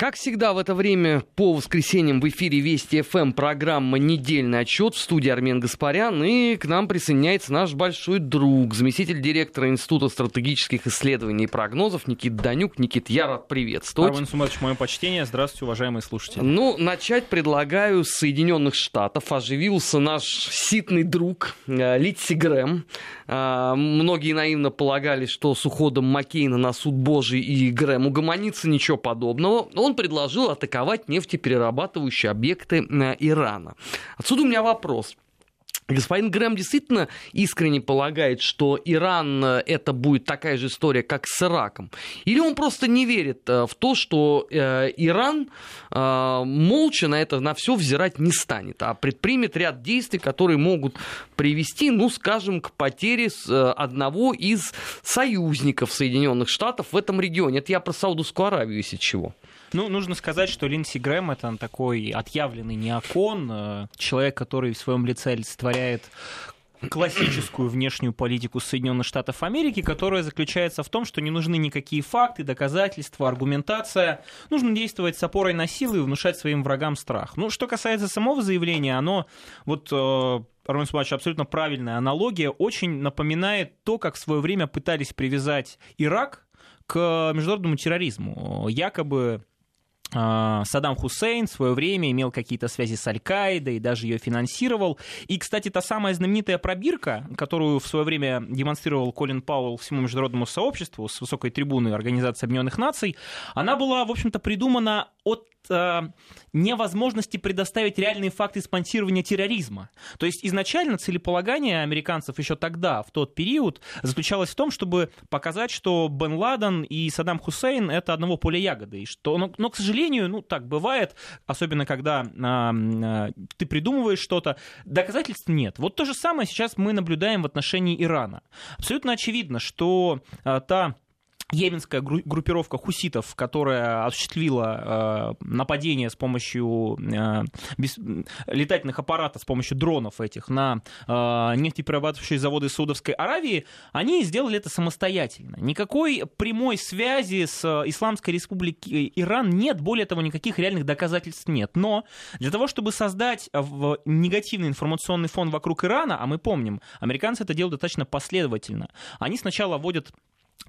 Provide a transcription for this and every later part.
Как всегда в это время по воскресеньям в эфире Вести ФМ программа «Недельный отчет» в студии Армен Гаспарян. И к нам присоединяется наш большой друг, заместитель директора Института стратегических исследований и прогнозов Никит Данюк. Никит, я рад приветствовать. Армен Суматович, мое почтение. Здравствуйте, уважаемые слушатели. Ну, начать предлагаю с Соединенных Штатов. Оживился наш ситный друг э, Литси Грэм. Э, многие наивно полагали, что с уходом Маккейна на суд Божий и Грэм угомонится, ничего подобного. Он он предложил атаковать нефтеперерабатывающие объекты э, Ирана. Отсюда у меня вопрос. Господин Грэм действительно искренне полагает, что Иран э, это будет такая же история, как с Ираком? Или он просто не верит э, в то, что Иран молча на это на все взирать не станет, а предпримет ряд действий, которые могут привести, ну, скажем, к потере одного из союзников Соединенных Штатов в этом регионе? Это я про Саудовскую Аравию, если чего. Ну, нужно сказать, что Линдси Грэм это такой отъявленный неокон, э, человек, который в своем лице олицетворяет классическую внешнюю политику Соединенных Штатов Америки, которая заключается в том, что не нужны никакие факты, доказательства, аргументация. Нужно действовать с опорой на силы и внушать своим врагам страх. Ну, что касается самого заявления, оно вот э, Армен Сумач, абсолютно правильная аналогия, очень напоминает то, как в свое время пытались привязать Ирак к международному терроризму. Якобы Саддам Хусейн в свое время имел какие-то связи с Аль-Каидой, даже ее финансировал. И, кстати, та самая знаменитая пробирка, которую в свое время демонстрировал Колин Пауэлл всему международному сообществу с высокой трибуны Организации Объединенных Наций, она была, в общем-то, придумана от э, невозможности предоставить реальные факты спонсирования терроризма. То есть изначально целеполагание американцев еще тогда, в тот период, заключалось в том, чтобы показать, что Бен Ладен и Саддам Хусейн это одного поля ягоды. И что, но, но, к сожалению, ну так бывает, особенно когда э, э, ты придумываешь что-то, доказательств нет. Вот то же самое сейчас мы наблюдаем в отношении Ирана. Абсолютно очевидно, что э, та Йеменская группировка хуситов, которая осуществила э, нападение с помощью э, без, летательных аппаратов, с помощью дронов этих на э, нефтеперерабатывающие заводы Саудовской Аравии, они сделали это самостоятельно. Никакой прямой связи с Исламской Республикой Иран нет, более того, никаких реальных доказательств нет. Но для того, чтобы создать негативный информационный фон вокруг Ирана, а мы помним, американцы это делают достаточно последовательно, они сначала вводят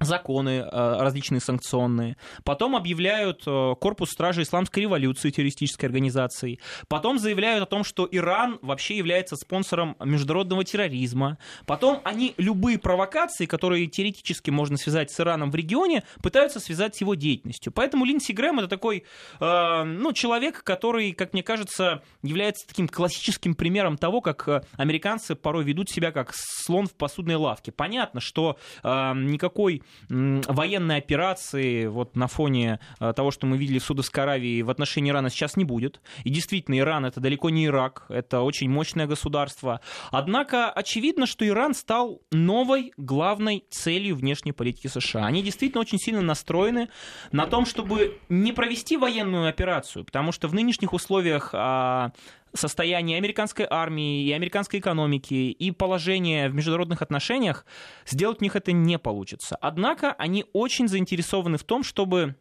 законы э, различные санкционные, потом объявляют э, корпус стражи исламской революции террористической организацией, потом заявляют о том, что Иран вообще является спонсором международного терроризма, потом они любые провокации, которые теоретически можно связать с Ираном в регионе, пытаются связать с его деятельностью. Поэтому Линдси Грэм это такой э, ну, человек, который, как мне кажется, является таким классическим примером того, как э, американцы порой ведут себя как слон в посудной лавке. Понятно, что э, никакой военной операции вот на фоне э, того, что мы видели в Судовской Аравии в отношении Ирана сейчас не будет. И действительно, Иран это далеко не Ирак, это очень мощное государство. Однако очевидно, что Иран стал новой главной целью внешней политики США. Они действительно очень сильно настроены на том, чтобы не провести военную операцию, потому что в нынешних условиях а, состояние американской армии и американской экономики и положение в международных отношениях, сделать у них это не получится. Однако они очень заинтересованы в том, чтобы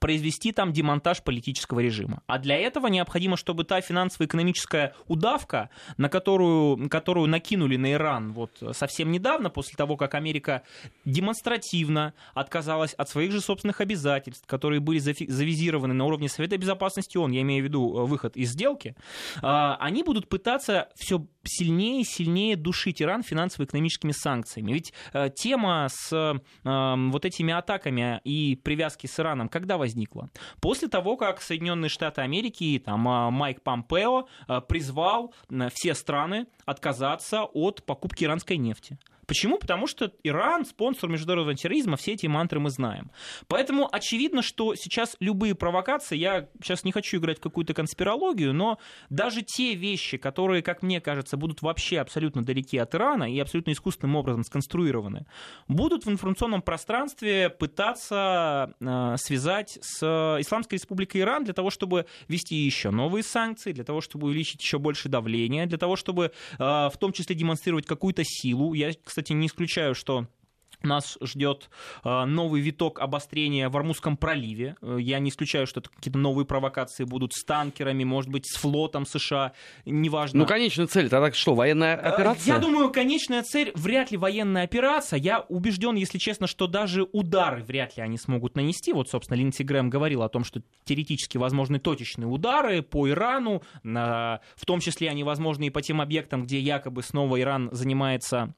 произвести там демонтаж политического режима. А для этого необходимо, чтобы та финансово-экономическая удавка, на которую, которую накинули на Иран вот совсем недавно, после того, как Америка демонстративно отказалась от своих же собственных обязательств, которые были завизированы на уровне Совета Безопасности ООН, я имею в виду э, выход из сделки, а, они будут пытаться все сильнее и сильнее душить Иран финансово-экономическими санкциями. Ведь э, тема с э, вот этими атаками и привязки с Ираном когда возникла? После того, как Соединенные Штаты Америки и там, э, Майк Помпео э, призвал все страны отказаться от покупки иранской нефти. Почему? Потому что Иран спонсор международного терроризма, все эти мантры мы знаем. Поэтому очевидно, что сейчас любые провокации, я сейчас не хочу играть в какую-то конспирологию, но даже те вещи, которые, как мне кажется, будут вообще абсолютно далеки от Ирана и абсолютно искусственным образом сконструированы, будут в информационном пространстве пытаться э, связать с Исламской Республикой Иран для того, чтобы вести еще новые санкции, для того, чтобы увеличить еще больше давления, для того, чтобы э, в том числе демонстрировать какую-то силу. Я, кстати, не исключаю, что нас ждет э, новый виток обострения в Армузском проливе. Э, я не исключаю, что это какие-то новые провокации будут с танкерами, может быть, с флотом США, неважно. Ну, конечная цель, тогда что, военная э, операция? Я думаю, конечная цель вряд ли военная операция. Я убежден, если честно, что даже удары вряд ли они смогут нанести. Вот, собственно, Линдси Грэм говорил о том, что теоретически возможны точечные удары по Ирану, в том числе они возможны и по тем объектам, где якобы снова Иран занимается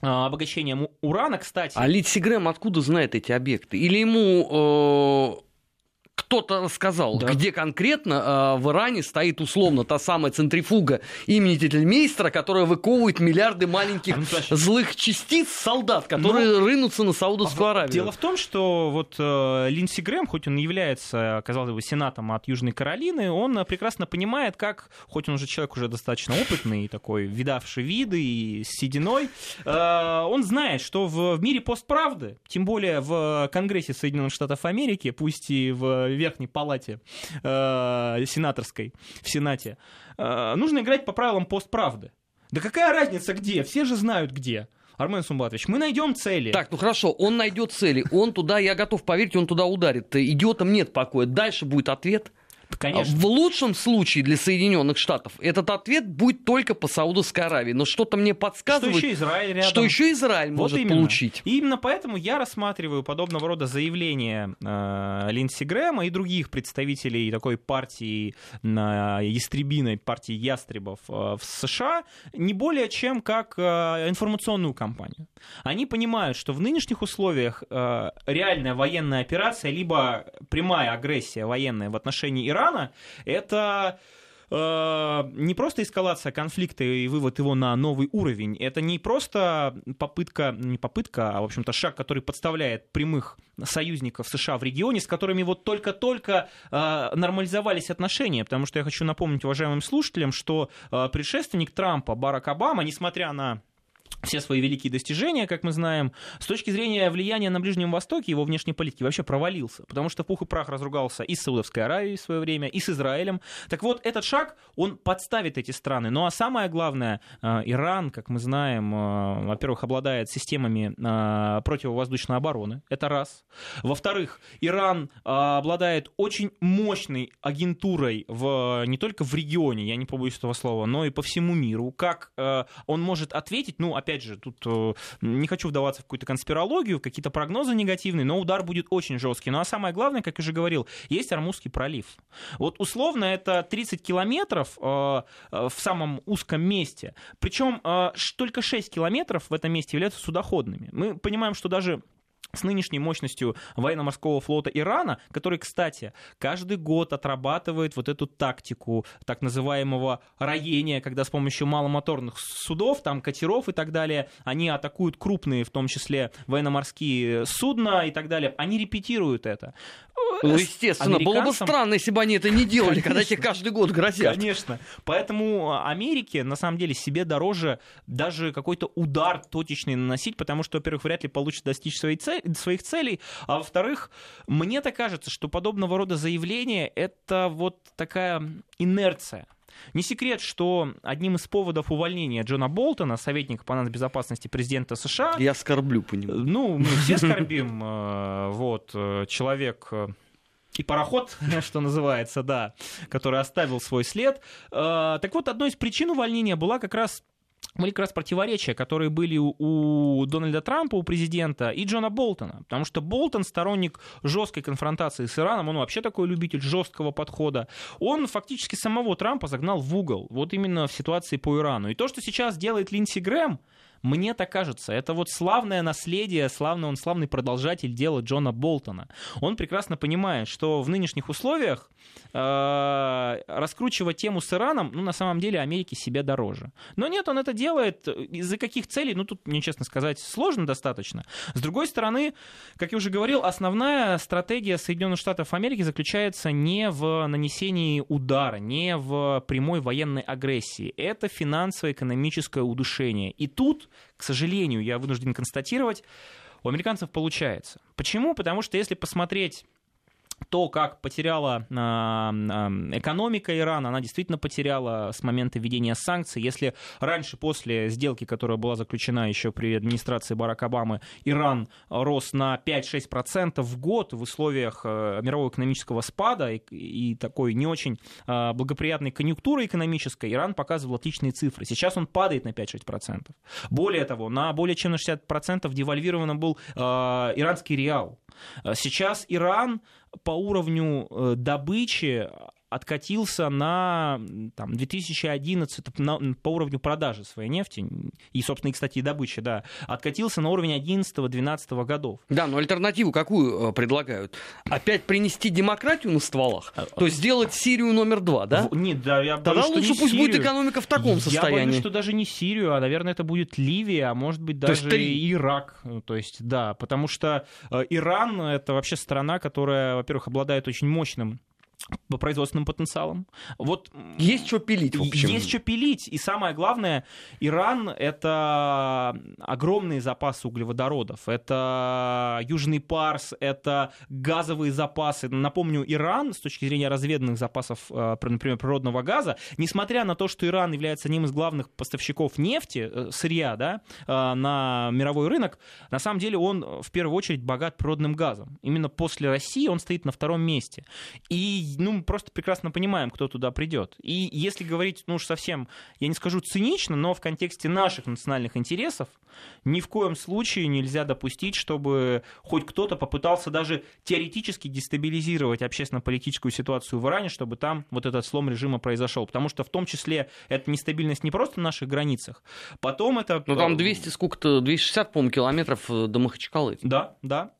обогащением урана, кстати. А Литси Грэм откуда знает эти объекты? Или ему э, кто-то рассказал, да. где конкретно э, в Иране стоит условно та самая центрифуга имени Тительмейстера, которая выковывает миллиарды маленьких а, злых частиц солдат, которые ну, рынутся на Саудовскую а, Аравию. Дело в том, что вот э, Линдси Грэм, хоть он является, казалось бы, сенатом от Южной Каролины, он прекрасно понимает, как, хоть он уже человек уже достаточно опытный, такой, видавший виды и с сединой, э, он знает, что в, в мире постправды, тем более в Конгрессе Соединенных Штатов Америки, пусть и в верхней палате э, сенаторской, в Сенате, э, нужно играть по правилам постправды. Да какая разница где? Все же знают где. Армен Сумбатович, мы найдем цели. Так, ну хорошо, он найдет цели, он туда, я готов поверить, он туда ударит. Идиотам нет покоя. Дальше будет ответ. Конечно. В лучшем случае для Соединенных Штатов этот ответ будет только по Саудовской Аравии. Но что-то мне подсказывает, что еще Израиль, рядом. Что еще Израиль вот может именно. получить. И именно поэтому я рассматриваю подобного рода заявления э, Линдси Грэма и других представителей такой партии э, ястребиной, партии ястребов э, в США не более чем как э, информационную кампанию. Они понимают, что в нынешних условиях э, реальная военная операция, либо прямая агрессия военная в отношении Ирана, Ирана, это э, не просто эскалация конфликта и вывод его на новый уровень. Это не просто попытка, не попытка, а, в общем-то, шаг, который подставляет прямых союзников США в регионе, с которыми вот только-только э, нормализовались отношения. Потому что я хочу напомнить уважаемым слушателям, что э, предшественник Трампа, Барак Обама, несмотря на все свои великие достижения, как мы знаем, с точки зрения влияния на Ближнем Востоке, его внешней политики вообще провалился, потому что пух и прах разругался и с Саудовской Аравией в свое время, и с Израилем. Так вот, этот шаг, он подставит эти страны. Ну а самое главное, э, Иран, как мы знаем, э, во-первых, обладает системами э, противовоздушной обороны, это раз. Во-вторых, Иран обладает очень мощной агентурой в, не только в регионе, я не побоюсь этого слова, но и по всему миру. Как он может ответить, ну, опять же, тут э, не хочу вдаваться в какую-то конспирологию, в какие-то прогнозы негативные, но удар будет очень жесткий. Ну а самое главное, как я уже говорил, есть Армузский пролив. Вот условно это 30 километров э, э, в самом узком месте. Причем только 6 километров в этом месте являются судоходными. Мы понимаем, что даже с нынешней мощностью военно-морского флота Ирана, который, кстати, каждый год отрабатывает вот эту тактику так называемого роения, когда с помощью маломоторных судов, там катеров и так далее, они атакуют крупные, в том числе военно-морские судна и так далее. Они репетируют это. Ну, естественно, было бы странно, если бы они это не делали, Конечно. когда тебе каждый год грозят. Конечно. Поэтому Америке, на самом деле, себе дороже даже какой-то удар точечный наносить, потому что, во-первых, вряд ли получит достичь своей цели, своих целей, а во-вторых, мне так кажется, что подобного рода заявления — это вот такая инерция. Не секрет, что одним из поводов увольнения Джона Болтона, советника по безопасности президента США... Я скорблю по нему. Ну, мы все скорбим. Э, вот, э, человек э, и пароход, что называется, да, который оставил свой след. Так вот, одной из причин увольнения была как раз были как раз противоречия, которые были у Дональда Трампа, у президента, и Джона Болтона. Потому что Болтон сторонник жесткой конфронтации с Ираном, он вообще такой любитель жесткого подхода. Он фактически самого Трампа загнал в угол, вот именно в ситуации по Ирану. И то, что сейчас делает Линдси Грэм, мне так кажется. Это вот славное наследие, славный, он славный продолжатель дела Джона Болтона. Он прекрасно понимает, что в нынешних условиях э, раскручивать тему с Ираном, ну, на самом деле, Америке себе дороже. Но нет, он это делает. Из-за каких целей? Ну, тут, мне честно сказать, сложно достаточно. С другой стороны, как я уже говорил, основная стратегия Соединенных Штатов Америки заключается не в нанесении удара, не в прямой военной агрессии. Это финансово-экономическое удушение. И тут к сожалению, я вынужден констатировать, у американцев получается. Почему? Потому что если посмотреть то, как потеряла а, а, экономика Ирана, она действительно потеряла с момента введения санкций. Если раньше, после сделки, которая была заключена еще при администрации Барака Обамы, Иран рос на 5-6% в год в условиях э, мирового экономического спада и, и такой не очень а, благоприятной конъюнктуры экономической, Иран показывал отличные цифры. Сейчас он падает на 5-6%. Более того, на более чем на 60% девальвирован был иранский реал. Сейчас Иран по уровню э, добычи откатился на там, 2011 на, по уровню продажи своей нефти, и, собственно, и, кстати, и добычи, да, откатился на уровень 11-12 годов. Да, но альтернативу какую э, предлагают? Опять принести демократию на стволах? А, То есть сделать Сирию номер два, да? В, нет, да, я Тогда боюсь, лучше пусть Сирию. будет экономика в таком я состоянии. Я боюсь, что даже не Сирию, а, наверное, это будет Ливия, а может быть даже и Ирак. То есть, да, потому что э, Иран — это вообще страна, которая, во-первых, обладает очень мощным по производственным потенциалам. Вот есть что пилить, в общем. Есть что пилить. И самое главное, Иран — это огромные запасы углеводородов. Это Южный Парс, это газовые запасы. Напомню, Иран, с точки зрения разведанных запасов, э, например, природного газа, несмотря на то, что Иран является одним из главных поставщиков нефти, э, сырья, да, э, на мировой рынок, на самом деле он в первую очередь богат природным газом. Именно после России он стоит на втором месте. И ну, мы просто прекрасно понимаем, кто туда придет. И если говорить, ну уж совсем, я не скажу цинично, но в контексте наших национальных интересов, ни в коем случае нельзя допустить, чтобы хоть кто-то попытался даже теоретически дестабилизировать общественно-политическую ситуацию в Иране, чтобы там вот этот слом режима произошел. Потому что в том числе эта нестабильность не просто на наших границах, потом это... Ну там 200 сколько-то, 260, по-моему, километров э, до Махачкалы. Да, да.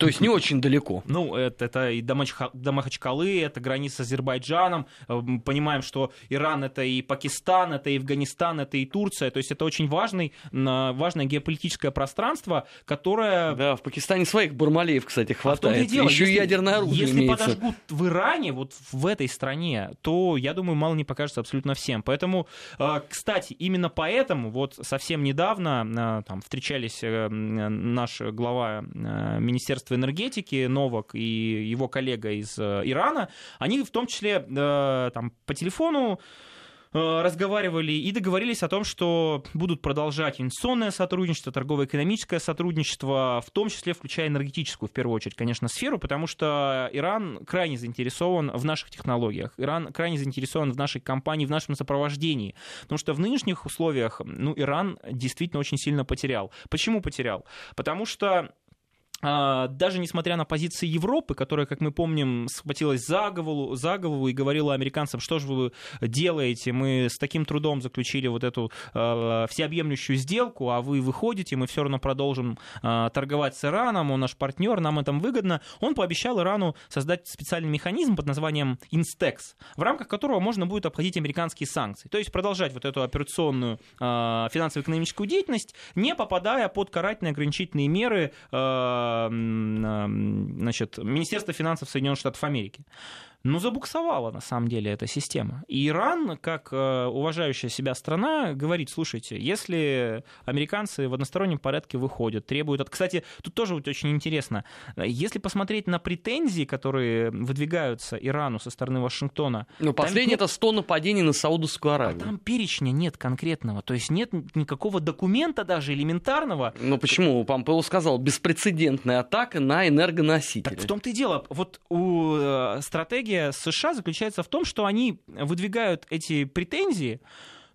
То есть не очень далеко. Ну, это, это и до, Махачкалы, это граница с Азербайджаном. Э, мы понимаем, что Иран это и Пакистан, это и Афганистан, это и Турция. То есть это очень важный, важное геополитическое пространство, которое... Да, в Пакистане своих Бармалеев, кстати, хватает. А дело, Еще если, ядерное оружие Если имеется. подожгут в Иране, вот в этой стране, то, я думаю, мало не покажется абсолютно всем. Поэтому, э, кстати, именно поэтому вот совсем недавно э, там встречались наш глава Министерства Министерства энергетики Новак и его коллега из э, Ирана, они в том числе э, там, по телефону э, разговаривали и договорились о том, что будут продолжать инвестиционное сотрудничество, торгово-экономическое сотрудничество, в том числе включая энергетическую, в первую очередь, конечно, сферу, потому что Иран крайне заинтересован в наших технологиях, Иран крайне заинтересован в нашей компании, в нашем сопровождении, потому что в нынешних условиях ну, Иран действительно очень сильно потерял. Почему потерял? Потому что даже несмотря на позиции Европы, которая, как мы помним, схватилась за голову, за голову и говорила американцам, что же вы делаете, мы с таким трудом заключили вот эту э, всеобъемлющую сделку, а вы выходите, мы все равно продолжим э, торговать с Ираном, он наш партнер, нам это выгодно. Он пообещал Ирану создать специальный механизм под названием Instex, в рамках которого можно будет обходить американские санкции. То есть продолжать вот эту операционную э, финансово-экономическую деятельность, не попадая под карательные ограничительные меры э, значит, Министерство финансов Соединенных Штатов Америки. Но забуксовала на самом деле эта система. И Иран, как э, уважающая себя страна, говорит, слушайте, если американцы в одностороннем порядке выходят, требуют... Кстати, тут тоже вот очень интересно. Если посмотреть на претензии, которые выдвигаются Ирану со стороны Вашингтона... Ну, последнее нет... это 100 нападений на Саудовскую Аравию. А там перечня нет конкретного. То есть нет никакого документа даже элементарного. Ну почему? Помпео сказал, беспрецедентная атака на энергоносители. Так в том-то и дело. Вот у э, стратегии стратегия США заключается в том, что они выдвигают эти претензии,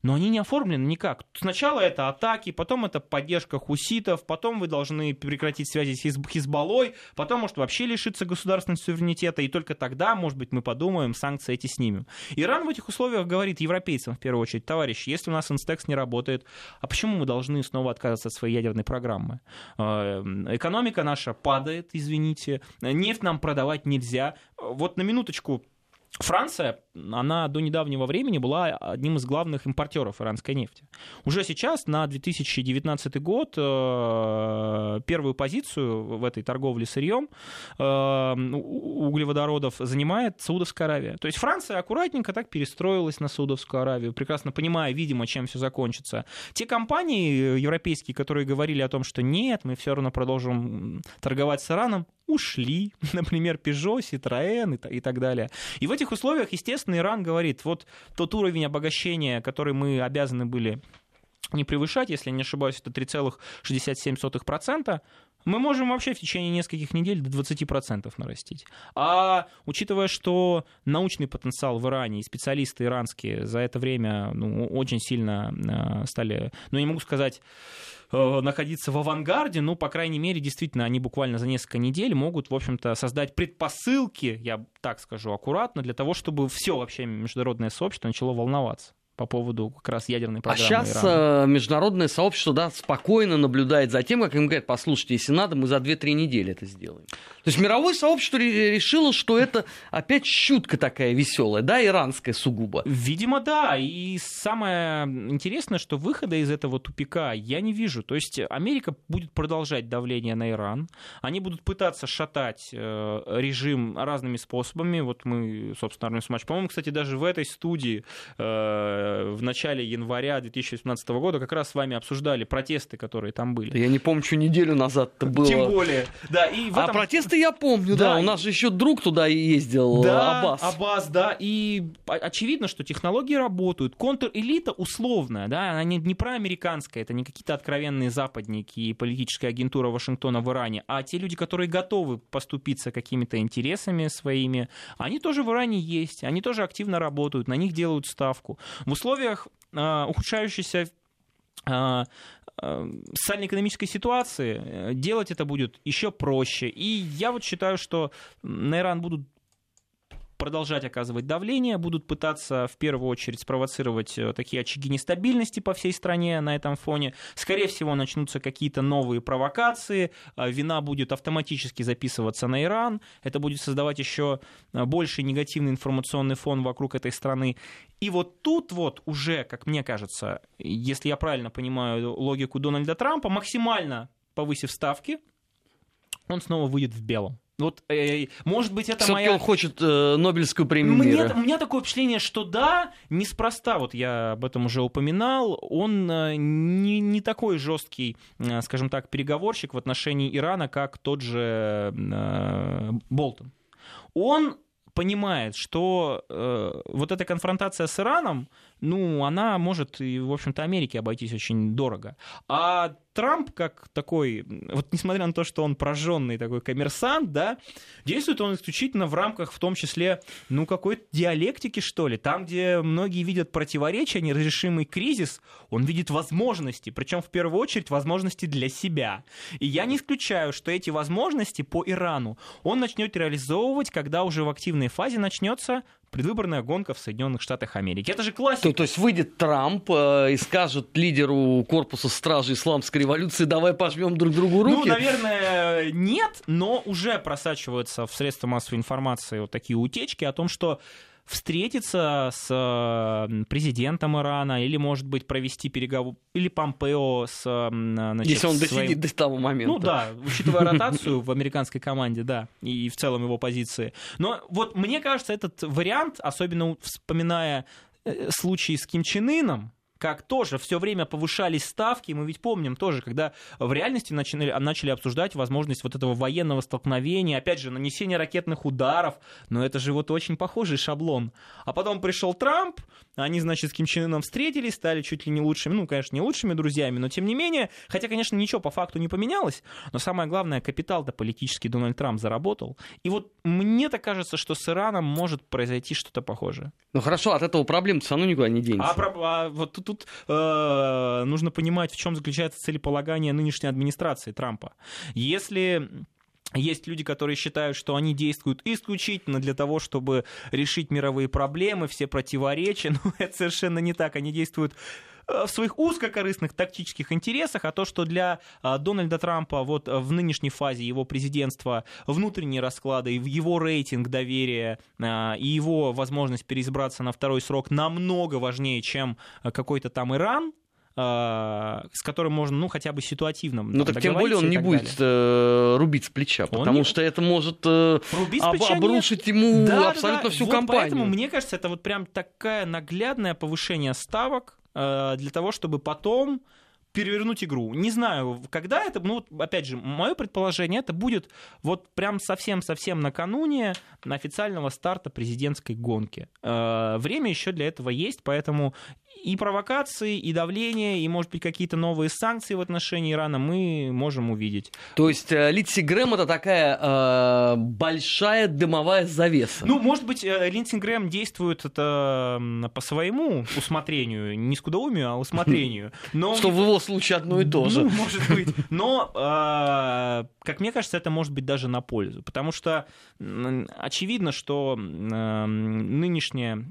но они не оформлены никак. Сначала это атаки, потом это поддержка хуситов, потом вы должны прекратить связи с Хизбаллой, потом, может, вообще лишиться государственного суверенитета, и только тогда, может быть, мы подумаем, санкции эти снимем. Иран в этих условиях говорит европейцам, в первую очередь, товарищи, если у нас инстекс не работает, а почему мы должны снова отказаться от своей ядерной программы? Э, экономика наша падает, извините, нефть нам продавать нельзя. Вот на минуточку Франция, она до недавнего времени была одним из главных импортеров иранской нефти. Уже сейчас, на 2019 год, э, первую позицию в этой торговле сырьем э, углеводородов занимает Саудовская Аравия. То есть Франция аккуратненько так перестроилась на Саудовскую Аравию, прекрасно понимая, видимо, чем все закончится. Те компании европейские, которые говорили о том, что нет, мы все равно продолжим торговать с Ираном, ушли, например, Peugeot, Citroën и, и так далее. И в этих условиях, естественно, Иран говорит, вот тот уровень обогащения, который мы обязаны были не превышать, если не ошибаюсь, это 3,67%, мы можем вообще в течение нескольких недель до 20% нарастить. А учитывая, что научный потенциал в Иране и специалисты иранские за это время ну, очень сильно э, стали, ну, не могу сказать, э, находиться в авангарде, ну, по крайней мере, действительно, они буквально за несколько недель могут, в общем-то, создать предпосылки, я так скажу аккуратно, для того, чтобы все вообще международное сообщество начало волноваться по поводу как раз ядерной программы. А сейчас Ирана. Э, международное сообщество да, спокойно наблюдает за тем, как им говорят, послушайте, если надо, мы за 2-3 недели это сделаем. То есть мировое сообщество решило, что это опять щутка такая веселая, да, иранская сугубо. Видимо, да. И самое интересное, что выхода из этого тупика я не вижу. То есть Америка будет продолжать давление на Иран. Они будут пытаться шатать э, режим разными способами. Вот мы, собственно, Армия По-моему, кстати, даже в этой студии э, в начале января 2017 года как раз с вами обсуждали протесты, которые там были. Я не помню, что неделю назад это было. Тем более. Да, и а этом... А протесты я помню, да. да. У нас же еще друг туда ездил, да, Аббас. Аббас, да. И очевидно, что технологии работают. Контр-элита условная, да, она не, не проамериканская, это не какие-то откровенные западники и политическая агентура Вашингтона в Иране, а те люди, которые готовы поступиться какими-то интересами своими, они тоже в Иране есть, они тоже активно работают, на них делают ставку. В условиях э, ухудшающейся э, социально-экономической ситуации э, делать это будет еще проще. И я вот считаю, что на Иран будут продолжать оказывать давление, будут пытаться в первую очередь спровоцировать э, такие очаги нестабильности по всей стране на этом фоне. Скорее всего, начнутся какие-то новые провокации, э, вина будет автоматически записываться на Иран, это будет создавать еще э, больше негативный информационный фон вокруг этой страны. И вот тут вот уже, как мне кажется, если я правильно понимаю логику Дональда Трампа, максимально повысив ставки, он снова выйдет в белом. Вот, э, может быть, это Все-таки моя... он хочет э, Нобелевскую премию Мне, мира. У меня такое впечатление, что да, неспроста, вот я об этом уже упоминал, он э, не, не такой жесткий, э, скажем так, переговорщик в отношении Ирана, как тот же э, Болтон. Он понимает, что э, вот эта конфронтация с Ираном, ну, она может и, в общем-то, Америке обойтись очень дорого. А Трамп, как такой, вот несмотря на то, что он прожженный такой коммерсант, да, действует он исключительно в рамках, в том числе, ну, какой-то диалектики, что ли. Там, где многие видят противоречия, неразрешимый кризис, он видит возможности, причем в первую очередь возможности для себя. И я не исключаю, что эти возможности по Ирану он начнет реализовывать, когда уже в активной фазе начнется предвыборная гонка в Соединенных Штатах Америки. Это же классика. То, то есть выйдет Трамп э, и скажет лидеру корпуса стражи исламской революции, давай пожмем друг другу руки? Ну, наверное, нет, но уже просачиваются в средства массовой информации вот такие утечки о том, что встретиться с президентом Ирана или, может быть, провести переговоры, или Помпео с... Значит, Если он своим... досидит до того момента. Ну да, учитывая ротацию в американской команде, да, и в целом его позиции. Но вот мне кажется, этот вариант, особенно вспоминая э, случай с Ким Чен Ыном, как тоже все время повышались ставки. Мы ведь помним тоже, когда в реальности начали, начали обсуждать возможность вот этого военного столкновения, опять же, нанесения ракетных ударов. Но это же вот очень похожий шаблон. А потом пришел Трамп, они, значит, с Ким Чен Ыном встретились, стали чуть ли не лучшими, ну, конечно, не лучшими друзьями, но тем не менее, хотя, конечно, ничего по факту не поменялось, но самое главное, капитал-то политический Дональд Трамп заработал. И вот мне так кажется, что с Ираном может произойти что-то похожее. Ну хорошо, от этого проблем все равно никуда не денется. А, а вот тут, тут э, нужно понимать, в чем заключается целеполагание нынешней администрации Трампа. Если есть люди, которые считают, что они действуют исключительно для того, чтобы решить мировые проблемы, все противоречия. Но это совершенно не так. Они действуют в своих узкокорыстных тактических интересах, а то, что для э, Дональда Трампа вот в нынешней фазе его президентства внутренние расклады, его рейтинг доверия э, и его возможность переизбраться на второй срок намного важнее, чем какой-то там Иран, а, с которым можно, ну, хотя бы ситуативно Ну, так тем более он не будет э, рубить с плеча, он потому не... что это может э, об, обрушить нет. ему да, абсолютно да, да. всю вот компанию. Поэтому, мне кажется, это вот прям такая наглядное повышение ставок э, для того, чтобы потом перевернуть игру. Не знаю, когда это, ну, опять же, мое предположение, это будет вот прям совсем-совсем накануне официального старта президентской гонки. Э, время еще для этого есть, поэтому и провокации, и давление, и, может быть, какие-то новые санкции в отношении Ирана мы можем увидеть. То есть э, Линдси Грэм это такая э, большая дымовая завеса. Ну, может быть, э, Линдси Грэм действует это по своему усмотрению, не скудоумию, а усмотрению. Но... Что в его случае одно и то же. Ну, может быть. Но, э, как мне кажется, это может быть даже на пользу. Потому что очевидно, что э, нынешняя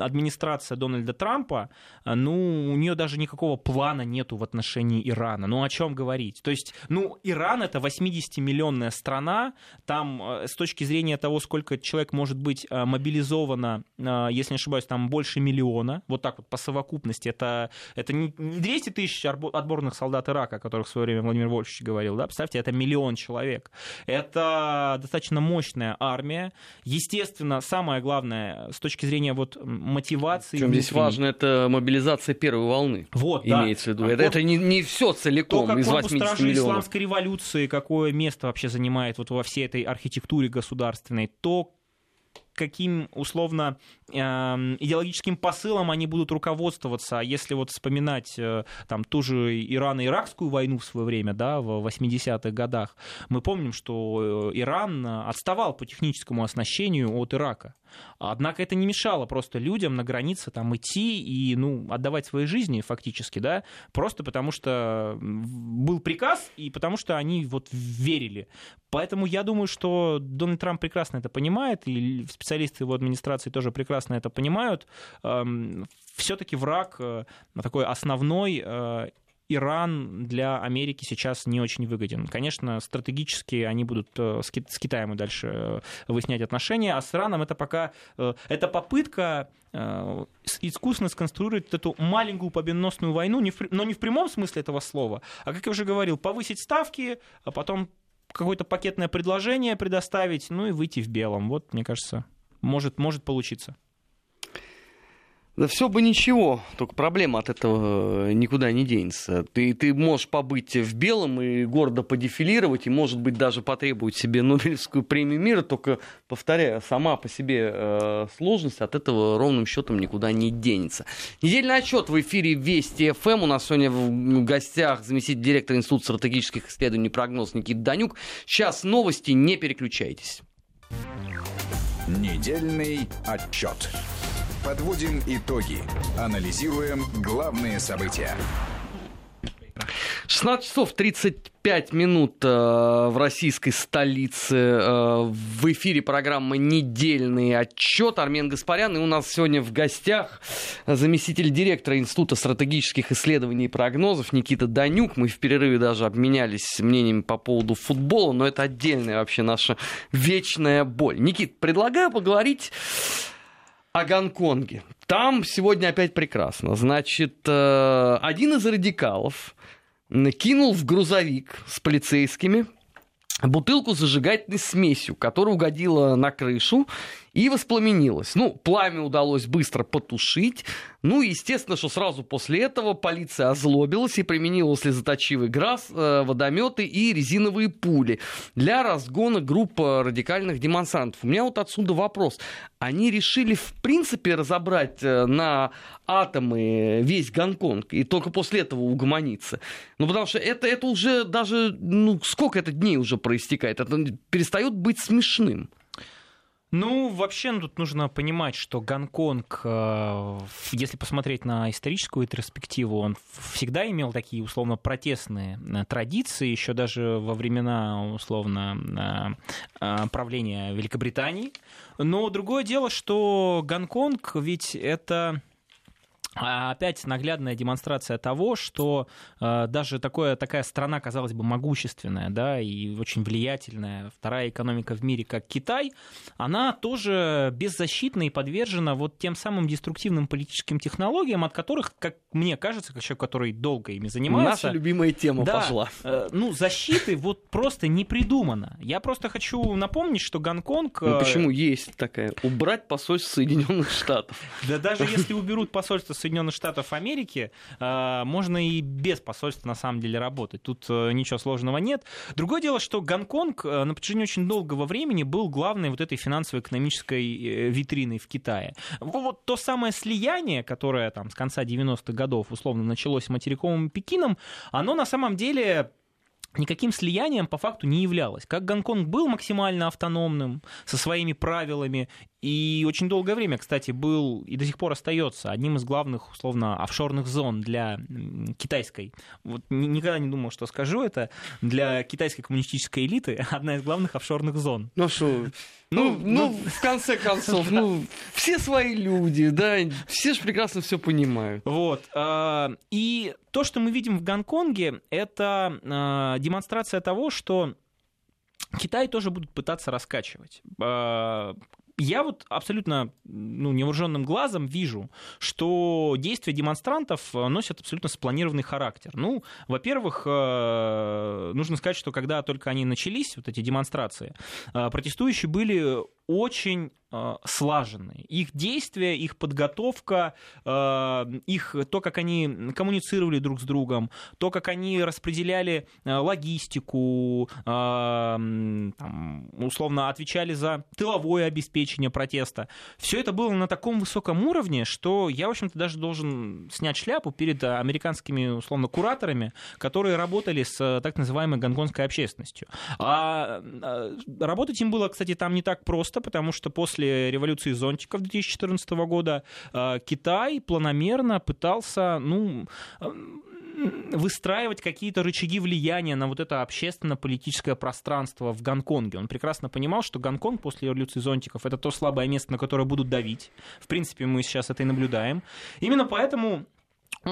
администрация Дональда Трампа, а, ну, у нее даже никакого плана нету в отношении Ирана. Ну, о чем говорить? То есть, ну, Иран это 80-миллионная страна, там э, с точки зрения того, сколько человек может быть э, мобилизовано, э, если не ошибаюсь, там больше миллиона, вот так вот по совокупности, это, это не 200 тысяч отборных солдат Ирака, о которых в свое время Владимир Вольфович говорил, да, представьте, это миллион человек. Это достаточно мощная армия. Естественно, самое главное, с точки зрения вот мотивации. Причем здесь важно, это мобилизация первой волны. Вот, имеется да. в виду. Это, это не, не все целиком то, как из 80 стражи миллионов. исламской революции, какое место вообще занимает вот во всей этой архитектуре государственной, то, каким условно идеологическим посылом они будут руководствоваться. А если вот вспоминать э, там ту же Ирано-Иракскую войну в свое время, да, в 80-х годах, мы помним, что э, Иран отставал по техническому оснащению от Ирака. Однако это не мешало просто людям на границе там идти и ну, отдавать свои жизни фактически, да, просто потому что был приказ и потому что они вот верили. Поэтому я думаю, что Дональд Трамп прекрасно это понимает, и специалисты его администрации тоже прекрасно это понимают. Эм, Все-таки враг э, такой основной э, Иран для Америки сейчас не очень выгоден. Конечно, стратегически они будут э, с Китаем и дальше выяснять отношения, а с Ираном это пока это попытка искусственно сконструировать эту маленькую победоносную войну, но не в прямом смысле этого слова, а, как я уже говорил, повысить ставки, а потом какое-то пакетное предложение предоставить, ну и выйти в белом. Вот, мне кажется, может, может получиться. Да все бы ничего, только проблема от этого э, никуда не денется. Ты, ты можешь побыть в белом и гордо подефилировать, и, может быть, даже потребовать себе Нобелевскую премию мира, только, повторяю, сама по себе э, сложность от этого ровным счетом никуда не денется. Недельный отчет в эфире Вести ФМ. У нас сегодня в гостях заместитель директора Института стратегических исследований и прогноз Никита Данюк. Сейчас новости, не переключайтесь. Недельный отчет. Подводим итоги. Анализируем главные события. 16 часов 35 минут э, в российской столице. Э, в эфире программа «Недельный отчет». Армен Гаспарян. И у нас сегодня в гостях заместитель директора Института стратегических исследований и прогнозов Никита Данюк. Мы в перерыве даже обменялись мнениями по поводу футбола, но это отдельная вообще наша вечная боль. Никит, предлагаю поговорить о Гонконге. Там сегодня опять прекрасно. Значит, э, один из радикалов кинул в грузовик с полицейскими бутылку зажигательной смесью, которая угодила на крышу и воспламенилась. Ну, пламя удалось быстро потушить. Ну, естественно, что сразу после этого полиция озлобилась и применила слезоточивый газ, э, водометы и резиновые пули для разгона группы радикальных демонстрантов. У меня вот отсюда вопрос. Они решили, в принципе, разобрать э, на атомы весь Гонконг и только после этого угомониться? Ну, потому что это, это уже даже, ну, сколько это дней уже проистекает? Это перестает быть смешным. Ну, вообще, ну, тут нужно понимать, что Гонконг, э, если посмотреть на историческую перспективу, он всегда имел такие условно протестные э, традиции, еще даже во времена условно э, правления Великобритании. Но другое дело, что Гонконг ведь это опять наглядная демонстрация того, что э, даже такое, такая страна, казалось бы, могущественная, да, и очень влиятельная, вторая экономика в мире, как Китай, она тоже беззащитна и подвержена вот тем самым деструктивным политическим технологиям, от которых, как мне кажется, как человек, который долго ими занимается... Наша любимая тема да, пошла. Э, ну, защиты вот просто не придумано. Я просто хочу напомнить, что Гонконг... Ну, почему есть такая? Убрать посольство Соединенных Штатов. Да даже если уберут посольство Соединенных Штатов Америки э, можно и без посольства на самом деле работать. Тут э, ничего сложного нет. Другое дело, что Гонконг э, на протяжении очень долгого времени был главной вот этой финансово-экономической витриной в Китае. Вот то самое слияние, которое там с конца 90-х годов условно началось с материковым Пекином, оно на самом деле никаким слиянием по факту не являлось. Как Гонконг был максимально автономным, со своими правилами, и очень долгое время, кстати, был и до сих пор остается одним из главных, условно, офшорных зон для китайской. Вот никогда не думал, что скажу это. Для китайской коммунистической элиты одна из главных офшорных зон. Ну что, ну, ну, ну, в конце концов, ну, все свои люди, да, все же прекрасно все понимают. Вот. А, и то, что мы видим в Гонконге, это а, демонстрация того, что Китай тоже будут пытаться раскачивать. Я вот абсолютно ну, невооруженным глазом вижу, что действия демонстрантов носят абсолютно спланированный характер. Ну, во-первых, э, нужно сказать, что когда только они начались, вот эти демонстрации, э, протестующие были очень э, слаженные. Их действия, их подготовка, э, их, то, как они коммуницировали друг с другом, то, как они распределяли э, логистику, там, условно отвечали за тыловое обеспечение протеста. Все это было на таком высоком уровне, что я, в общем-то, даже должен снять шляпу перед американскими, условно, кураторами, которые работали с так называемой гонконгской общественностью. А работать им было, кстати, там не так просто, просто потому, что после революции зонтиков 2014 года э, Китай планомерно пытался, ну, э, выстраивать какие-то рычаги влияния на вот это общественно-политическое пространство в Гонконге. Он прекрасно понимал, что Гонконг после революции зонтиков это то слабое место, на которое будут давить. В принципе, мы сейчас это и наблюдаем. Именно поэтому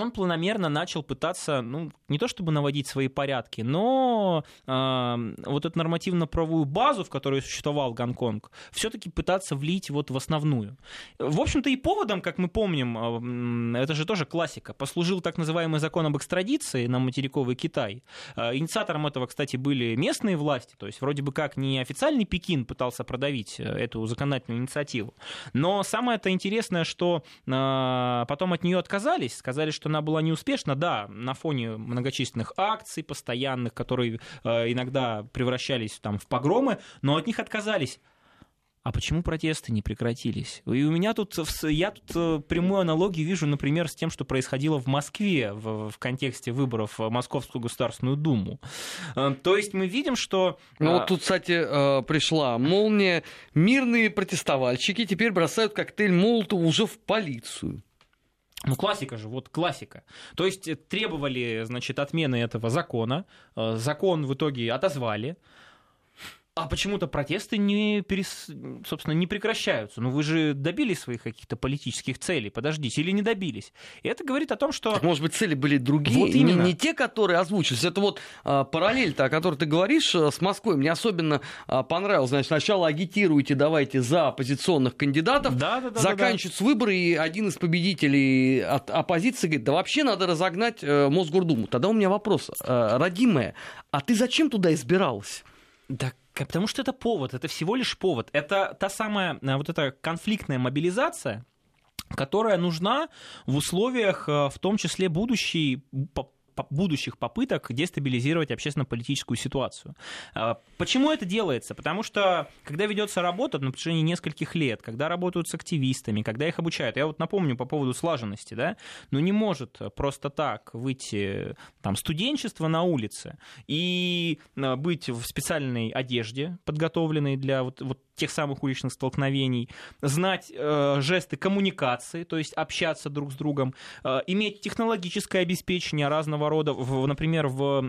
он планомерно начал пытаться, ну, не то чтобы наводить свои порядки, но э, вот эту нормативно-правовую базу, в которой существовал Гонконг, все-таки пытаться влить вот в основную. В общем-то, и поводом, как мы помним, э, это же тоже классика, послужил так называемый закон об экстрадиции на материковый Китай. Э, инициатором этого, кстати, были местные власти, то есть вроде бы как не официальный Пекин пытался продавить э, эту законодательную инициативу, но самое-то интересное, что э, потом от нее отказались, сказали, что она была неуспешна, да, на фоне многочисленных акций постоянных, которые э, иногда превращались там, в погромы, но от них отказались а почему протесты не прекратились? И у меня тут, я тут э, прямую аналогию вижу, например, с тем, что происходило в Москве в, в контексте выборов в Московскую Государственную Думу. Э, то есть мы видим, что... Ну вот тут, кстати, пришла молния. Мирные протестовальщики теперь бросают коктейль Молотова уже в полицию. Ну, классика же, вот классика. То есть э, требовали, значит, отмены этого закона. Э, закон в итоге отозвали. А почему-то протесты не, перес... собственно, не прекращаются. Ну вы же добились своих каких-то политических целей, подождите, или не добились. И это говорит о том, что... Так, может быть, цели были другие, вот именно. Не, не те, которые озвучились. Это вот а, параллель-то, о которой ты говоришь а, с Москвой, мне особенно а, понравилось. Значит, сначала агитируйте, давайте за оппозиционных кандидатов, да, да, да, заканчиваются да, да. выборы, и один из победителей от оппозиции говорит, да вообще надо разогнать э, Мосгордуму. Тогда у меня вопрос, э, родимая, а ты зачем туда избиралась? Да Потому что это повод, это всего лишь повод. Это та самая э, вот эта конфликтная мобилизация, которая нужна в условиях, э, в том числе будущей будущих попыток дестабилизировать общественно-политическую ситуацию. А, почему это делается? Потому что, когда ведется работа на протяжении нескольких лет, когда работают с активистами, когда их обучают, я вот напомню по поводу слаженности, да, ну не может просто так выйти там студенчество на улице и а, быть в специальной одежде, подготовленной для вот, вот тех самых уличных столкновений, знать э, жесты коммуникации, то есть общаться друг с другом, э, иметь технологическое обеспечение разного рода, в, например, в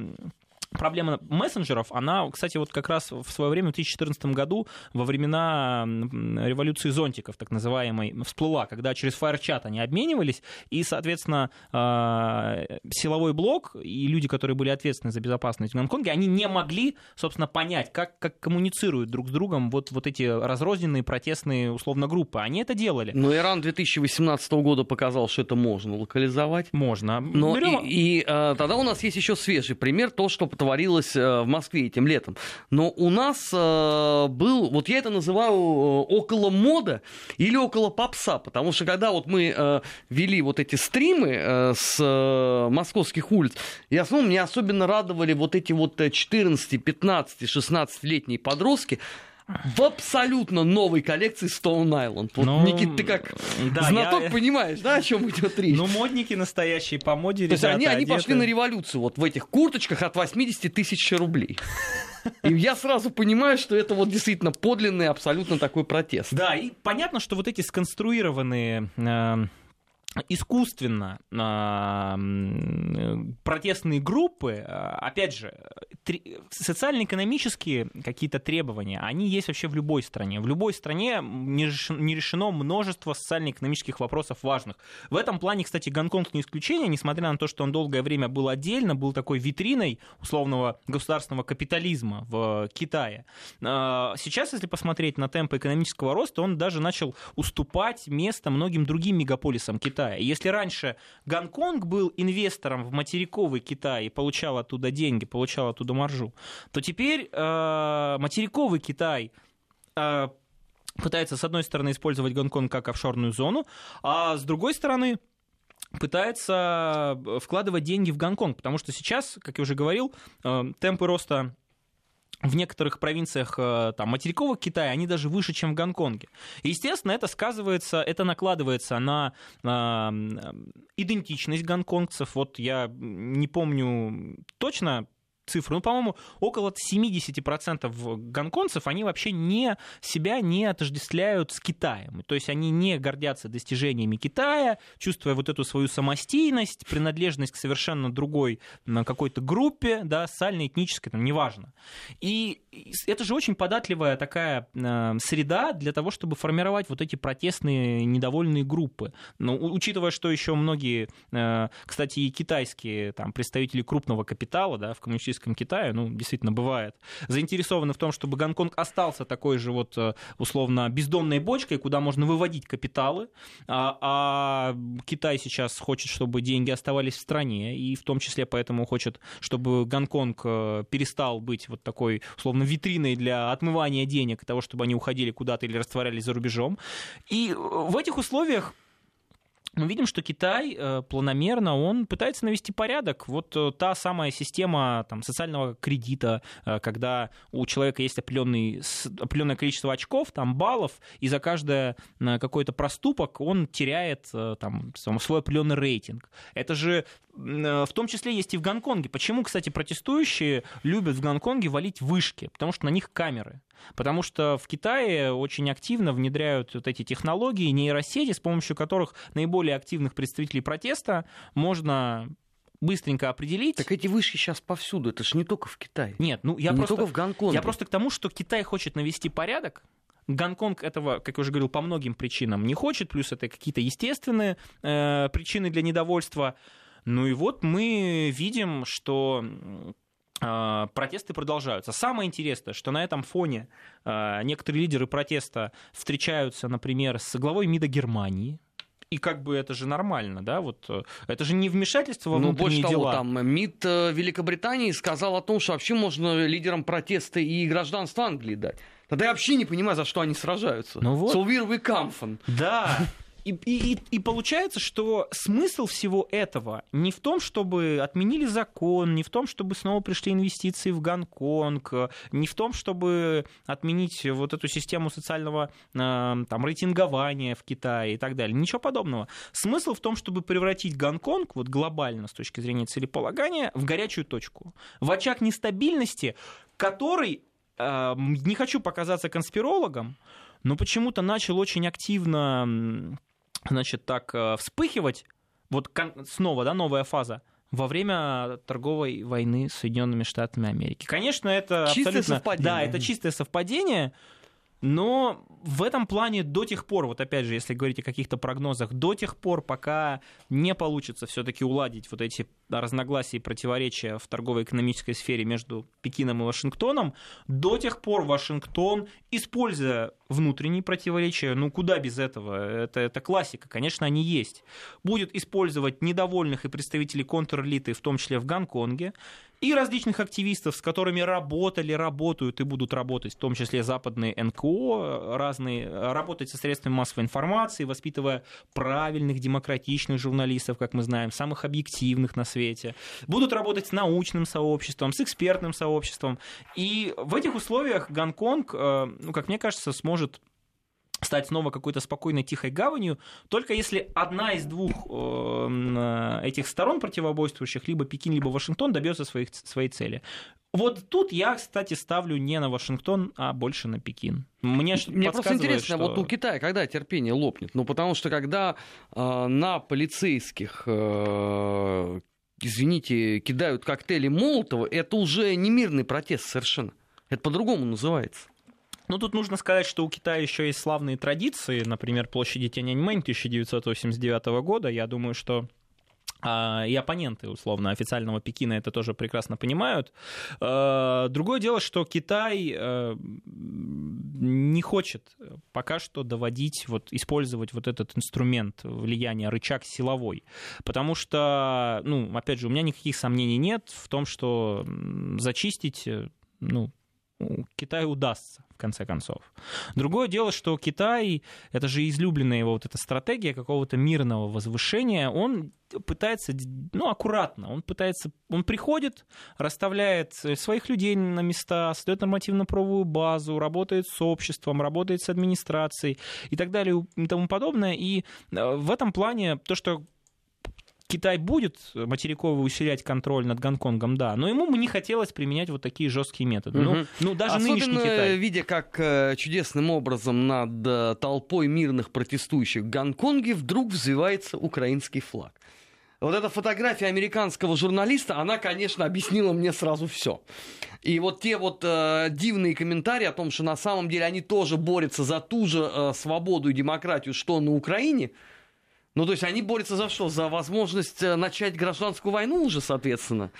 Проблема мессенджеров, она, кстати, вот как раз в свое время, в 2014 году, во времена революции зонтиков, так называемой, всплыла, когда через фаерчат они обменивались, и, соответственно, а, силовой блок и люди, которые были ответственны за безопасность в Гонконге, они не могли, собственно, понять, как, как коммуницируют друг с другом вот, вот эти разрозненные протестные, условно, группы. Они это делали. Но Иран 2018 года показал, что это можно локализовать. Можно. Но Берем... и, и а, тогда у нас есть еще свежий пример, то, что творилось в Москве этим летом. Но у нас был, вот я это называю около мода или около попса, потому что когда вот мы вели вот эти стримы с московских улиц, и основном меня особенно радовали вот эти вот 14, 15, 16-летние подростки, в абсолютно новой коллекции Stone Island. Вот, ну, Никит, ты как да, знаток я... понимаешь, да, о чем идет речь? Ну, модники настоящие по моде, То есть они, они пошли на революцию вот в этих курточках от 80 тысяч рублей. И я сразу понимаю, что это вот действительно подлинный абсолютно такой протест. Да, и понятно, что вот эти сконструированные э, искусственно э, протестные группы, а, опять же, социально-экономические какие-то требования, они есть вообще в любой стране. В любой стране не решено множество социально-экономических вопросов важных. В этом плане, кстати, Гонконг не исключение, несмотря на то, что он долгое время был отдельно, был такой витриной условного государственного капитализма в Китае. А, сейчас, если посмотреть на темпы экономического роста, он даже начал уступать место многим другим мегаполисам Китая Китая. Если раньше Гонконг был инвестором в материковый Китай и получал оттуда деньги, получал оттуда маржу, то теперь э, материковый Китай э, пытается, с одной стороны, использовать Гонконг как офшорную зону, а с другой стороны, пытается вкладывать деньги в Гонконг, потому что сейчас, как я уже говорил, э, темпы роста в некоторых провинциях э, там, материкового Китая они даже выше, чем в Гонконге. Естественно, это сказывается, это накладывается на э, идентичность гонконгцев. Вот я не помню точно цифру, ну, по-моему, около 70% гонконцев, они вообще не, себя не отождествляют с Китаем. То есть они не гордятся достижениями Китая, чувствуя вот эту свою самостийность, принадлежность к совершенно другой какой-то группе, да, социальной, этнической, там, неважно. И это же очень податливая такая среда для того, чтобы формировать вот эти протестные, недовольные группы. Но учитывая, что еще многие, э, кстати, и китайские там, представители крупного капитала да, в коммунистической коммунистическом Китае, ну, действительно, бывает, заинтересованы в том, чтобы Гонконг остался такой же вот, э, условно, бездонной бочкой, куда можно выводить капиталы, а, а Китай сейчас хочет, чтобы деньги оставались в стране, и в том числе поэтому хочет, чтобы Гонконг э, перестал быть вот такой, условно, витриной для отмывания денег, того, чтобы они уходили куда-то или растворялись за рубежом. И в этих условиях мы видим, что Китай э, планомерно, он пытается навести порядок. Вот э, та самая система там, социального кредита, э, когда у человека есть определенный, определенное количество очков, там, баллов, и за каждое какой-то проступок он теряет там, свой определенный рейтинг. Это же в том числе есть и в Гонконге. Почему, кстати, протестующие любят в Гонконге валить вышки? Потому что на них камеры. Потому что в Китае очень активно внедряют вот эти технологии, нейросети, с помощью которых наиболее активных представителей протеста можно быстренько определить. Так эти вышки сейчас повсюду, это же не только в Китае. Нет, ну я не просто... только в Гонконге. Я просто к тому, что Китай хочет навести порядок, Гонконг этого, как я уже говорил, по многим причинам не хочет, плюс это какие-то естественные э, причины для недовольства. Ну и вот мы видим, что протесты продолжаются. Самое интересное, что на этом фоне а, некоторые лидеры протеста встречаются, например, с главой МИДа Германии, и как бы это же нормально, да, вот э, это же не вмешательство во ну, внутренние больше дела. Того, там МИД э, Великобритании сказал о том, что вообще можно лидерам протеста и гражданство Англии дать. Тогда я вообще не понимаю, за что они сражаются. Ну вот. So we're we come from. Да, и, и, и получается, что смысл всего этого не в том, чтобы отменили закон, не в том, чтобы снова пришли инвестиции в Гонконг, не в том, чтобы отменить вот эту систему социального э, там, рейтингования в Китае и так далее. Ничего подобного. Смысл в том, чтобы превратить Гонконг вот глобально с точки зрения целеполагания в горячую точку, в очаг нестабильности, который, э, не хочу показаться конспирологом, но почему-то начал очень активно значит, так э, вспыхивать, вот снова, да, новая фаза, во время торговой войны с Соединенными Штатами Америки. Конечно, это чистое абсолютно... Совпадение. Да, это чистое совпадение, но в этом плане до тех пор, вот опять же, если говорить о каких-то прогнозах, до тех пор, пока не получится все-таки уладить вот эти разногласия и противоречия в торгово-экономической сфере между Пекином и Вашингтоном, до тех пор Вашингтон, используя внутренние противоречия, ну куда без этого, это, это классика, конечно, они есть, будет использовать недовольных и представителей контрэлиты, в том числе в Гонконге, и различных активистов, с которыми работали, работают и будут работать, в том числе западные НКО, разные, работать со средствами массовой информации, воспитывая правильных, демократичных журналистов, как мы знаем, самых объективных на свете. Будут работать с научным сообществом, с экспертным сообществом. И в этих условиях Гонконг, э, ну, как мне кажется, сможет стать снова какой-то спокойной, тихой гаванью, только если одна из двух э, этих сторон противобойствующих, либо Пекин, либо Вашингтон, добьется своих, своей цели. Вот тут я, кстати, ставлю не на Вашингтон, а больше на Пекин. Мне, Мне просто интересно, что... вот у Китая когда терпение лопнет? Ну, потому что когда э, на полицейских э, извините, кидают коктейли Молотова, это уже не мирный протест совершенно. Это по-другому называется. Ну, тут нужно сказать, что у Китая еще есть славные традиции, например, площади Тяньаньмэнь 1989 года. Я думаю, что а, и оппоненты, условно, официального Пекина это тоже прекрасно понимают. А, другое дело, что Китай э, не хочет пока что доводить, вот, использовать вот этот инструмент влияния, рычаг силовой. Потому что, ну, опять же, у меня никаких сомнений нет в том, что зачистить, э, ну, Китаю удастся в конце концов. Другое дело, что Китай, это же излюбленная его вот эта стратегия какого-то мирного возвышения, он пытается, ну, аккуратно, он пытается, он приходит, расставляет своих людей на места, создает нормативно-правовую базу, работает с обществом, работает с администрацией и так далее и тому подобное. И э, в этом плане то, что Китай будет материковый усилять контроль над Гонконгом, да, но ему бы не хотелось применять вот такие жесткие методы. Угу. Ну, ну, даже Особенно нынешний Китай. видя, как э, чудесным образом над э, толпой мирных протестующих в Гонконге вдруг взвивается украинский флаг. Вот эта фотография американского журналиста, она, конечно, объяснила мне сразу все. И вот те вот э, дивные комментарии о том, что на самом деле они тоже борются за ту же э, свободу и демократию, что на Украине – ну, то есть они борются за что? За возможность э, начать гражданскую войну уже, соответственно?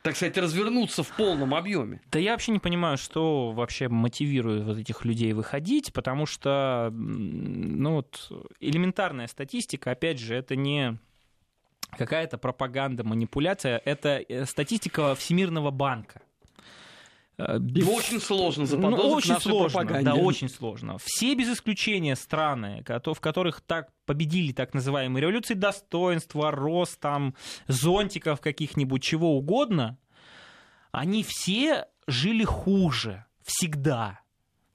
так сказать, развернуться в полном объеме. Да я вообще не понимаю, что вообще мотивирует вот этих людей выходить, потому что, ну вот, элементарная статистика, опять же, это не какая-то пропаганда, манипуляция, это э, статистика Всемирного банка. Его очень сложно заподозрить ну, очень сложно, пропаганде. Да, очень сложно. Все без исключения страны, в которых так победили так называемые революции достоинства, рост там, зонтиков каких-нибудь, чего угодно, они все жили хуже. Всегда.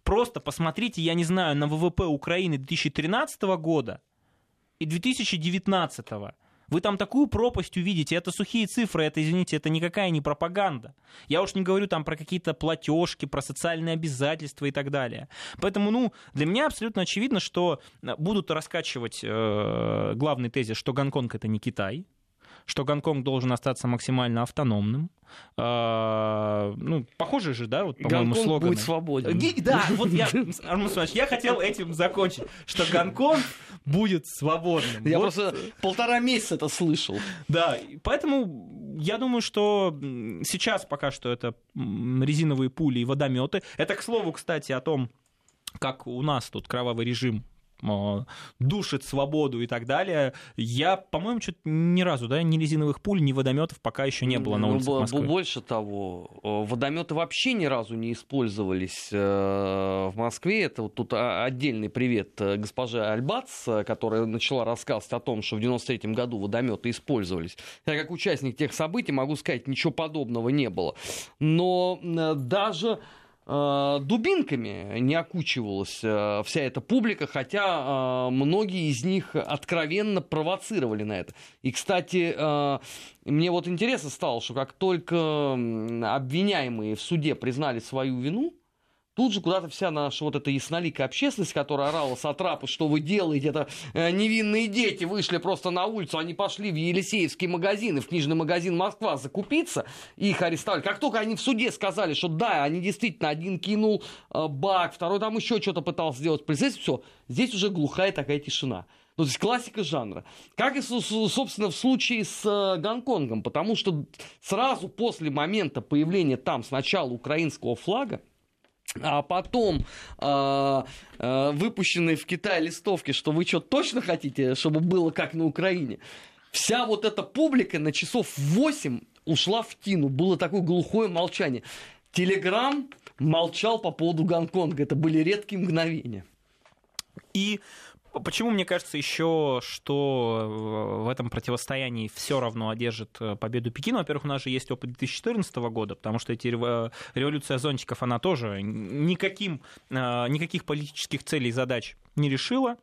Просто посмотрите, я не знаю, на ВВП Украины 2013 года и 2019 года вы там такую пропасть увидите, это сухие цифры, это, извините, это никакая не пропаганда. Я уж не говорю там про какие-то платежки, про социальные обязательства и так далее. Поэтому, ну, для меня абсолютно очевидно, что э, будут раскачивать э, главный тезис, что Гонконг это не Китай, что Гонконг должен остаться максимально автономным. А, ну, похоже же, да, вот, по-моему, Гонконг будет свободен. Да, вот я, Арман я хотел этим закончить, что Гонконг будет свободным. Я вот. просто полтора месяца это слышал. Да, поэтому я думаю, что сейчас пока что это резиновые пули и водометы. Это, к слову, кстати, о том, как у нас тут кровавый режим душит свободу и так далее. Я, по-моему, что-то ни разу, да, ни резиновых пуль, ни водометов пока еще не было на ну, улицах Москвы. Больше того, водометы вообще ни разу не использовались э, в Москве. Это вот тут отдельный привет э, госпоже Альбац, которая начала рассказывать о том, что в 93 году водометы использовались. Я как участник тех событий могу сказать, ничего подобного не было. Но э, даже Э, дубинками не окучивалась э, вся эта публика, хотя э, многие из них откровенно провоцировали на это. И, кстати, мне вот интересно стало, что как только обвиняемые в суде признали свою вину, Тут же куда-то вся наша вот эта ясноликая общественность, которая орала сатрапы, что вы делаете, это э, невинные дети вышли просто на улицу, они пошли в Елисеевский магазин и в книжный магазин Москва закупиться, их арестовали. Как только они в суде сказали, что да, они действительно, один кинул э, бак, второй там еще что-то пытался сделать полицейский, все, здесь уже глухая такая тишина. Ну, то есть классика жанра. Как и, собственно, в случае с э, Гонконгом, потому что сразу после момента появления там сначала украинского флага, а потом э, э, выпущенные в Китае листовки, что вы что, точно хотите, чтобы было как на Украине? Вся вот эта публика на часов 8 ушла в тину. Было такое глухое молчание. Телеграм молчал по поводу Гонконга. Это были редкие мгновения. И Почему мне кажется еще, что в этом противостоянии все равно одержит э, победу Пекин? Во-первых, у нас же есть опыт 2014 года, потому что эти революция зонтиков, она тоже никаким, э, никаких политических целей и задач не решила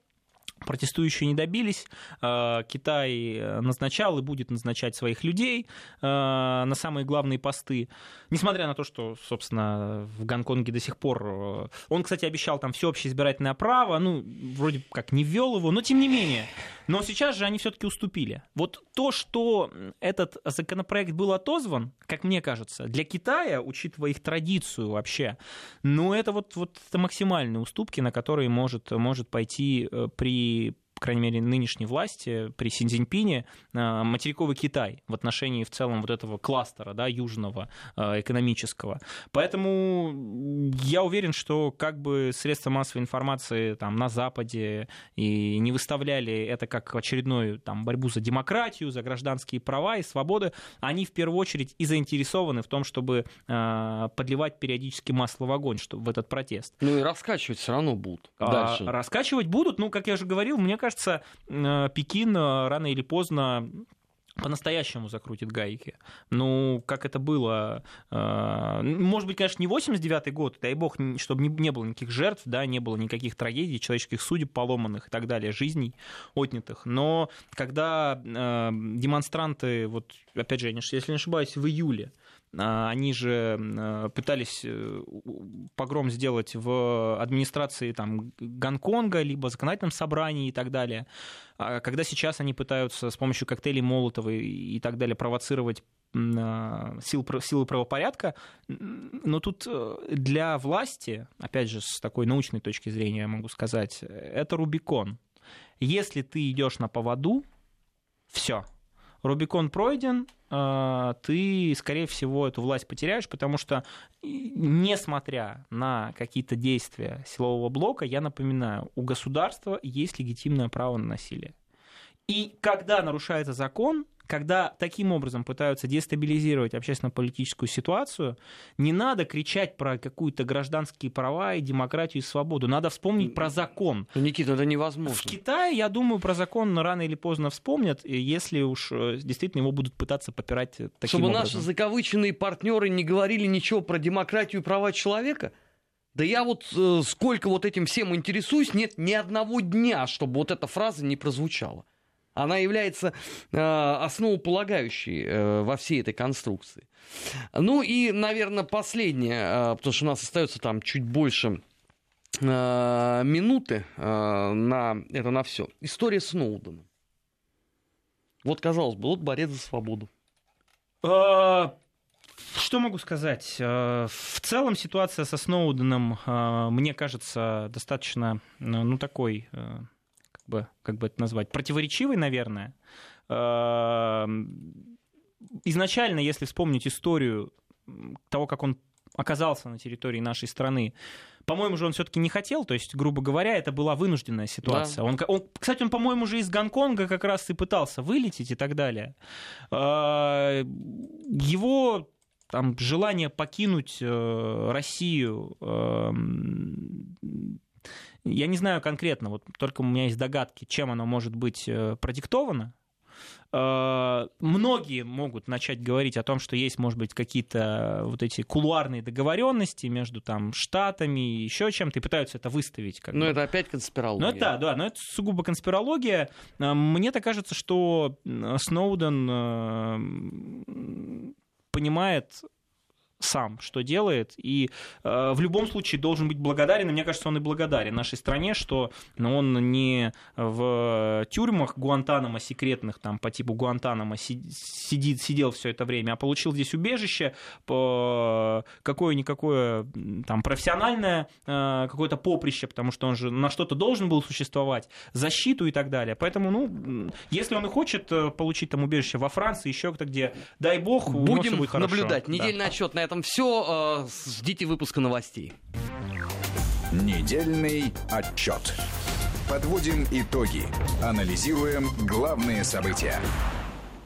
протестующие не добились. Э, Китай э, назначал и будет назначать своих людей э, на самые главные посты. Несмотря на то, что, собственно, в Гонконге до сих пор... Он, кстати, обещал там всеобщее избирательное право, ну, вроде как не ввел его, но тем не менее. Но сейчас же они все-таки уступили. Вот то, что этот законопроект был отозван, как мне кажется, для Китая, учитывая их традицию вообще, ну, это вот, вот это максимальные уступки, на которые может, может пойти при be по крайней мере, нынешней власти при Синьцзиньпине э, материковый Китай в отношении в целом вот этого кластера да, южного э, экономического. Поэтому я уверен, что как бы средства массовой информации там, на Западе и не выставляли это как очередную там, борьбу за демократию, за гражданские права и свободы, они в первую очередь и заинтересованы в том, чтобы э, подливать периодически масло в огонь чтобы, в этот протест. Ну и раскачивать все равно будут. А, дальше. раскачивать будут, ну, как я уже говорил, мне кажется, кажется, э, Пекин э, рано или поздно по-настоящему закрутит гайки. Ну, как это было, э, может быть, конечно, не 89-й год, дай бог, чтобы не было никаких жертв, да, не было никаких трагедий, человеческих судеб поломанных и так далее, жизней отнятых. Но когда демонстранты, вот, опять же, если не ошибаюсь, в июле они же э, пытались э, погром сделать в администрации там, Гонконга, либо законодательном собрании и так далее. А когда сейчас они пытаются с помощью коктейлей Молотова и так далее провоцировать а, сил, силы правопорядка, но тут э, для власти, опять же, с такой научной точки зрения я могу сказать, это Рубикон. Если ты идешь на поводу, все, Рубикон пройден, а, ты, скорее всего, эту власть потеряешь, потому что, несмотря на какие-то действия силового блока, я напоминаю, у государства есть легитимное право на насилие. И когда нарушается закон, когда таким образом пытаются дестабилизировать общественно-политическую ситуацию, не надо кричать про какую-то гражданские права и демократию и свободу. Надо вспомнить про закон. Ну, Никита, это невозможно. В Китае, я думаю, про закон рано или поздно вспомнят, если уж э, действительно его будут пытаться попирать таким Чтобы образом. наши закавыченные партнеры не говорили ничего про демократию и права человека? Да я вот э, сколько вот этим всем интересуюсь, нет ни одного дня, чтобы вот эта фраза не прозвучала. Она является э, основополагающей э, во всей этой конструкции. Ну и, наверное, последнее, э, потому что у нас остается там чуть больше минуты на это на все. История Сноудена. Вот, казалось бы, вот борец за свободу. А, что могу сказать? В целом ситуация со Сноуденом, мне кажется, достаточно, ну, такой бы, как бы это назвать, противоречивый, наверное. Эм, изначально, если вспомнить историю того, как он оказался на территории нашей страны, по-моему, же он все-таки не хотел, то есть, грубо говоря, это была вынужденная ситуация. Да. Он, он, кстати, он, по-моему, же из Гонконга как раз и пытался вылететь и так далее. Э, его там, желание покинуть э, Россию эм, я не знаю конкретно, вот только у меня есть догадки, чем оно может быть э, продиктовано. Э, многие могут начать говорить о том, что есть, может быть, какие-то вот эти кулуарные договоренности между там штатами и еще чем-то, и пытаются это выставить. Как но бы. это опять конспирология. Ну, да, да, но это сугубо конспирология. Э, мне так кажется, что Сноуден понимает сам, что делает, и э, в любом случае должен быть благодарен, и мне кажется, он и благодарен нашей стране, что ну, он не в тюрьмах Гуантанамо секретных, там, по типу Гуантанамо сидит, сидел все это время, а получил здесь убежище, по какое-никакое там профессиональное э, какое-то поприще, потому что он же на что-то должен был существовать, защиту и так далее. Поэтому, ну, если он и хочет э, получить там убежище во Франции, еще где-то, где, дай бог, Будем будет наблюдать. Недельный да. отчет на этом все. Э, ждите выпуска новостей. Недельный отчет. Подводим итоги. Анализируем главные события.